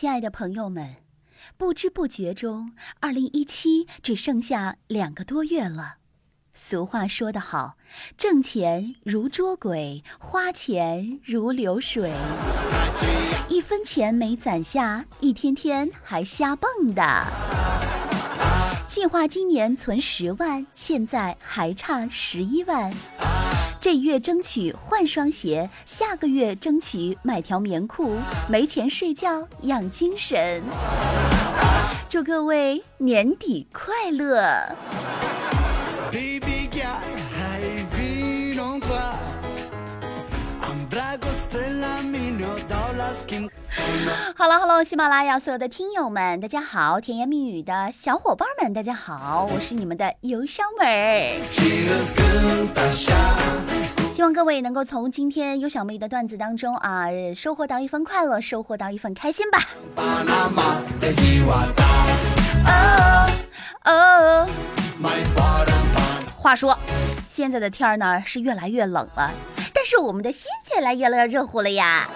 亲爱的朋友们，不知不觉中，二零一七只剩下两个多月了。俗话说得好，挣钱如捉鬼，花钱如流水，一分钱没攒下，一天天还瞎蹦的。计划今年存十万，现在还差十一万。这月争取换双鞋，下个月争取买条棉裤，没钱睡觉养精神。祝各位年底快乐！好了好了，喜马拉雅所有的听友们，大家好；甜言蜜语的小伙伴们，大家好，我是你们的邮箱妹儿。希望各位能够从今天优小妹的段子当中啊，收获到一份快乐，收获到一份开心吧。哦，话说，现在的天儿呢是越来越冷了，但是我们的心却来越来越热乎了呀。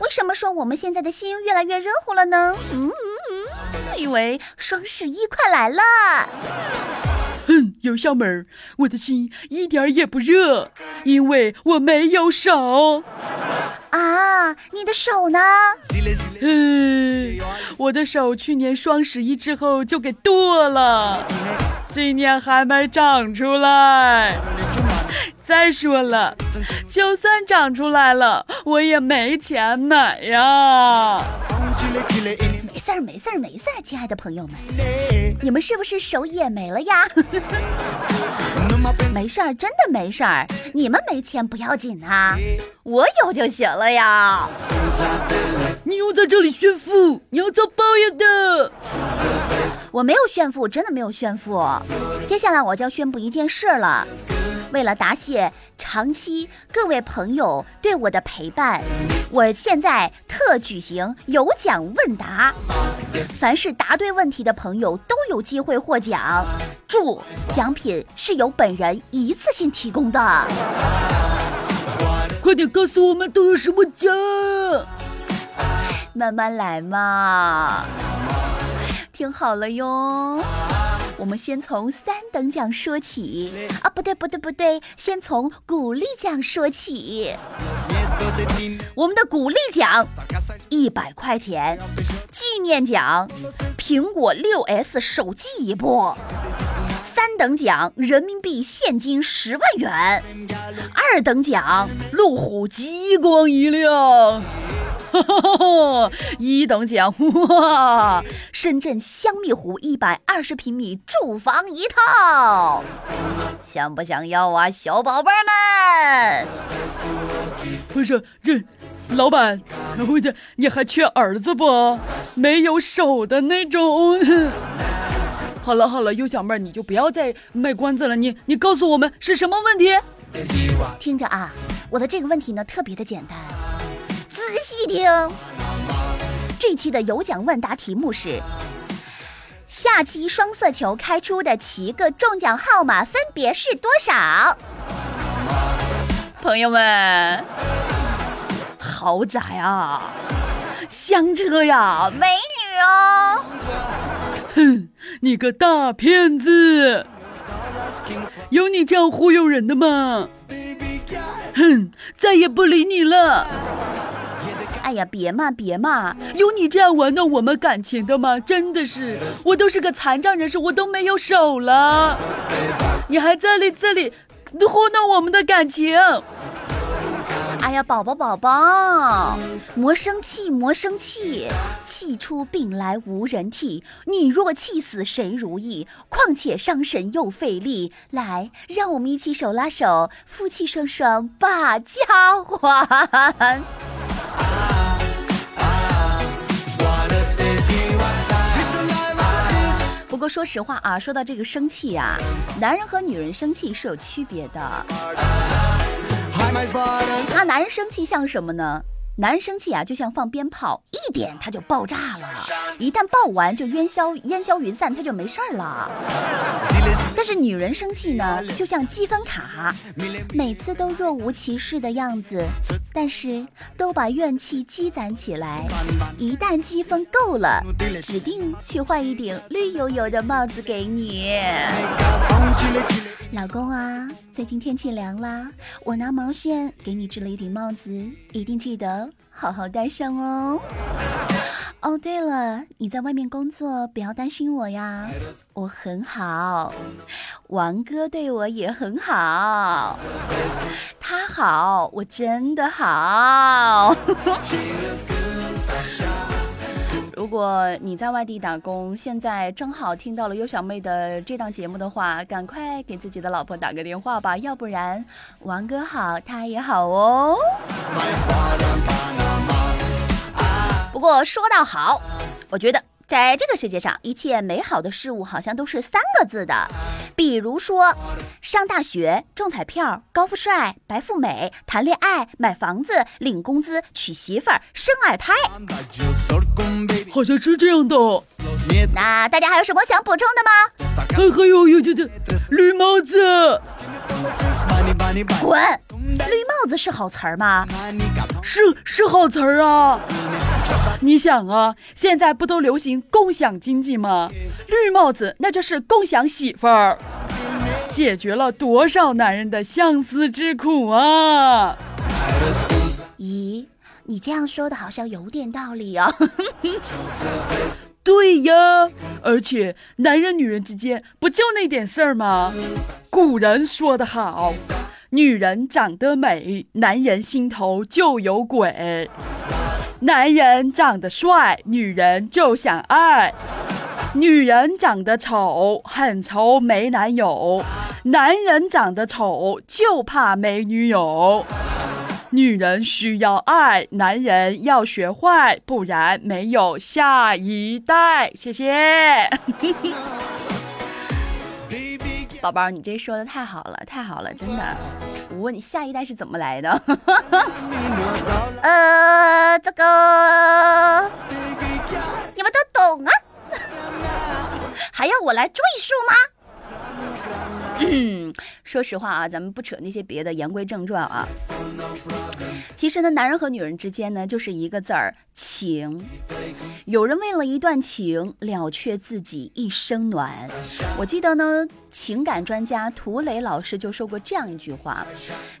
为什么说我们现在的心越来越热乎了呢？嗯嗯嗯，因为双十一快来了。哼，有窍门儿，我的心一点也不热，因为我没有手。啊，你的手呢？嗯，我的手去年双十一之后就给剁了，今年还没长出来。再说了，就算长出来了，我也没钱买呀。没事儿，没事儿，没事儿，亲爱的朋友们，你们是不是手也没了呀？没事儿，真的没事儿，你们没钱不要紧啊，我有就行了呀。你又在这里炫富，你要遭报应的。我没有炫富，真的没有炫富。接下来我就要宣布一件事了。为了答谢长期各位朋友对我的陪伴，我现在特举行有奖问答，凡是答对问题的朋友都有机会获奖。注：奖品是由本人一次性提供的。快点告诉我们都有什么奖？慢慢来嘛，听好了哟。我们先从三等奖说起啊，不对不对不对，先从鼓励奖说起。我们的鼓励奖一百块钱，纪念奖苹果六 S 手机一部，三等奖人民币现金十万元，二等奖路虎极光一辆。一等奖哇！深圳香蜜湖一百二十平米住房一套，想不想要啊，小宝贝们？不是这，老板，我的你还缺儿子不？没有手的那种。好了好了，优小妹你就不要再卖关子了，你你告诉我们是什么问题？听着啊，我的这个问题呢特别的简单。仔细听，这期的有奖问答题目是：下期双色球开出的七个中奖号码分别是多少？朋友们，豪宅啊，香车呀，美女哦！哼，你个大骗子，有你这样忽悠人的吗？哼，再也不理你了。哎呀，别骂别骂！有你这样玩弄我们感情的吗？真的是，我都是个残障人士，我都没有手了，你还在里这里糊弄我们的感情？哎呀，宝宝宝宝，莫生气莫生气，气出病来无人替，你若气死谁如意？况且伤神又费力，来，让我们一起手拉手，夫妻双双把家还。不过说实话啊，说到这个生气呀，男人和女人生气是有区别的。那男人生气像什么呢？男人生气啊，就像放鞭炮，一点它就爆炸了，一旦爆完就烟消烟消云散，它就没事儿了。但是女人生气呢，就像积分卡，每次都若无其事的样子，但是都把怨气积攒起来，一旦积分够了，指定去换一顶绿油油的帽子给你。老公啊，最近天气凉了，我拿毛线给你织了一顶帽子，一定记得好好戴上哦。哦，对了，你在外面工作，不要担心我呀，我很好。王哥对我也很好，他好，我真的好。如果你在外地打工，现在正好听到了优小妹的这档节目的话，赶快给自己的老婆打个电话吧，要不然王哥好，他也好哦。不过说到好，我觉得在这个世界上，一切美好的事物好像都是三个字的，比如说上大学、中彩票、高富帅、白富美、谈恋爱、买房子、领工资、娶媳妇儿、生二胎，好像是这样的。那大家还有什么想补充的吗？还还有有这这绿帽子，滚！绿帽子是好词儿吗？是是好词儿啊！你想啊，现在不都流行共享经济吗？绿帽子那就是共享媳妇儿，解决了多少男人的相思之苦啊！咦，你这样说的好像有点道理啊。对呀，而且男人女人之间不就那点事儿吗？古人说得好。女人长得美，男人心头就有鬼；男人长得帅，女人就想爱；女人长得丑，很愁没男友；男人长得丑，就怕没女友。女人需要爱，男人要学坏，不然没有下一代。谢谢。宝宝，你这说的太好了，太好了，真的。我问你，下一代是怎么来的？呃，这个你们都懂啊？还要我来赘述吗？嗯，说实话啊，咱们不扯那些别的，言归正传啊。其实呢，男人和女人之间呢，就是一个字儿情。有人为了一段情了却自己一生暖。我记得呢，情感专家涂磊老师就说过这样一句话，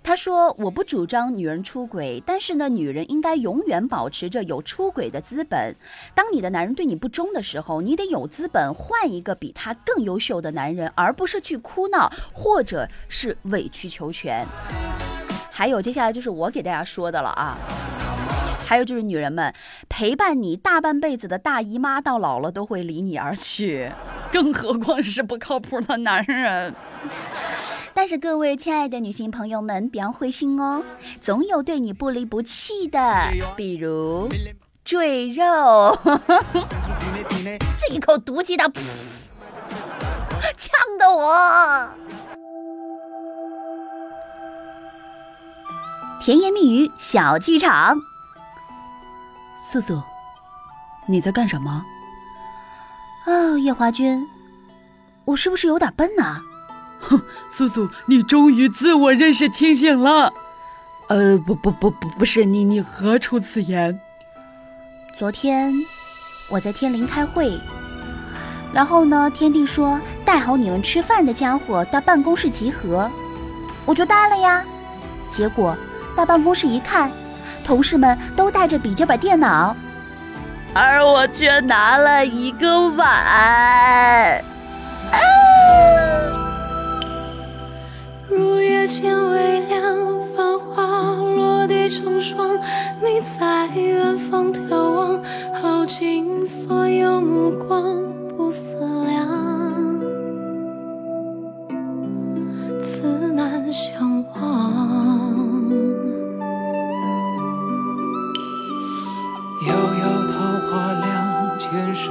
他说：“我不主张女人出轨，但是呢，女人应该永远保持着有出轨的资本。当你的男人对你不忠的时候，你得有资本换一个比他更优秀的男人，而不是去哭闹或者是委曲求全。”还有，接下来就是我给大家说的了啊。还有就是，女人们陪伴你大半辈子的大姨妈，到老了都会离你而去，更何况是不靠谱的男人。但是各位亲爱的女性朋友们，不要灰心哦，总有对你不离不弃的，比如赘肉。这一口毒鸡汤，呛得我。甜言蜜语小剧场。素素，你在干什么？啊，夜华君，我是不是有点笨呢？哼，素素，你终于自我认识清醒了。呃，不不不不，不是你，你何出此言？昨天我在天灵开会，然后呢，天帝说带好你们吃饭的家伙到办公室集合，我就带了呀，结果。到办公室一看，同事们都带着笔记本电脑，而我却拿了一个碗。入夜渐微凉，繁花落地成霜。你在远方眺望，耗尽所有目光，是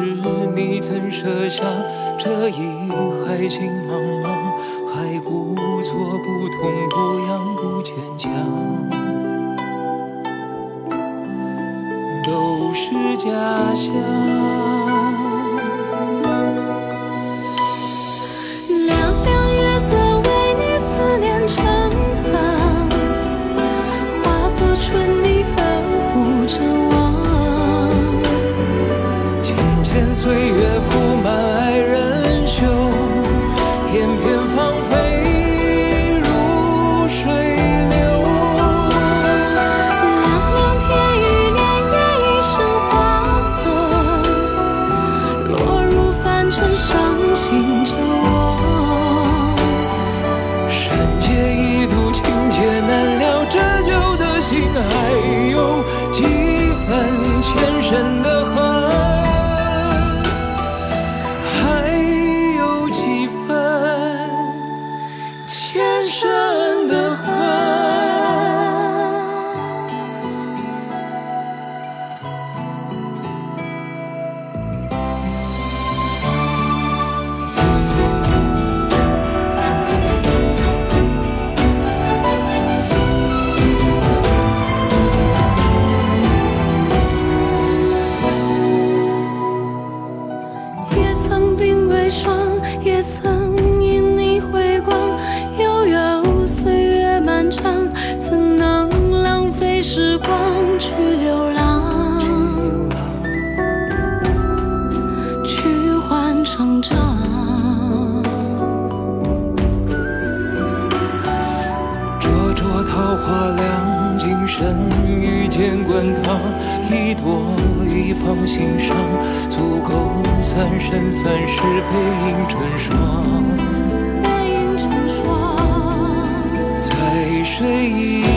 你曾设下这一海情茫茫，还故作不痛不痒不坚强，都是假象。成长。灼灼桃花凉，今生遇见滚烫，一朵一放心上，足够三生三世背影成双。背影成双，在水一。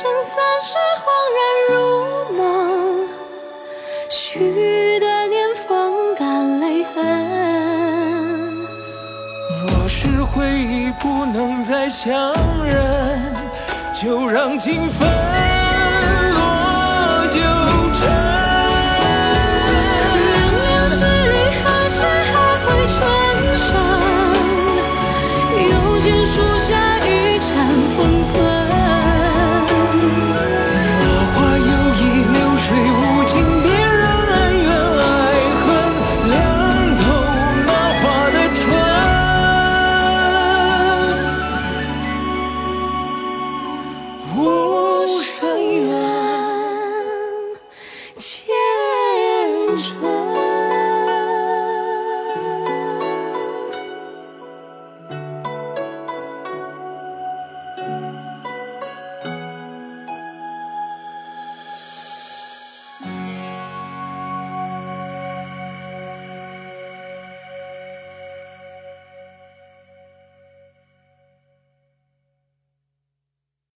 剩三世恍然如梦，许的年风干泪痕。若是回忆不能再相认，就让情分落九尘。青春。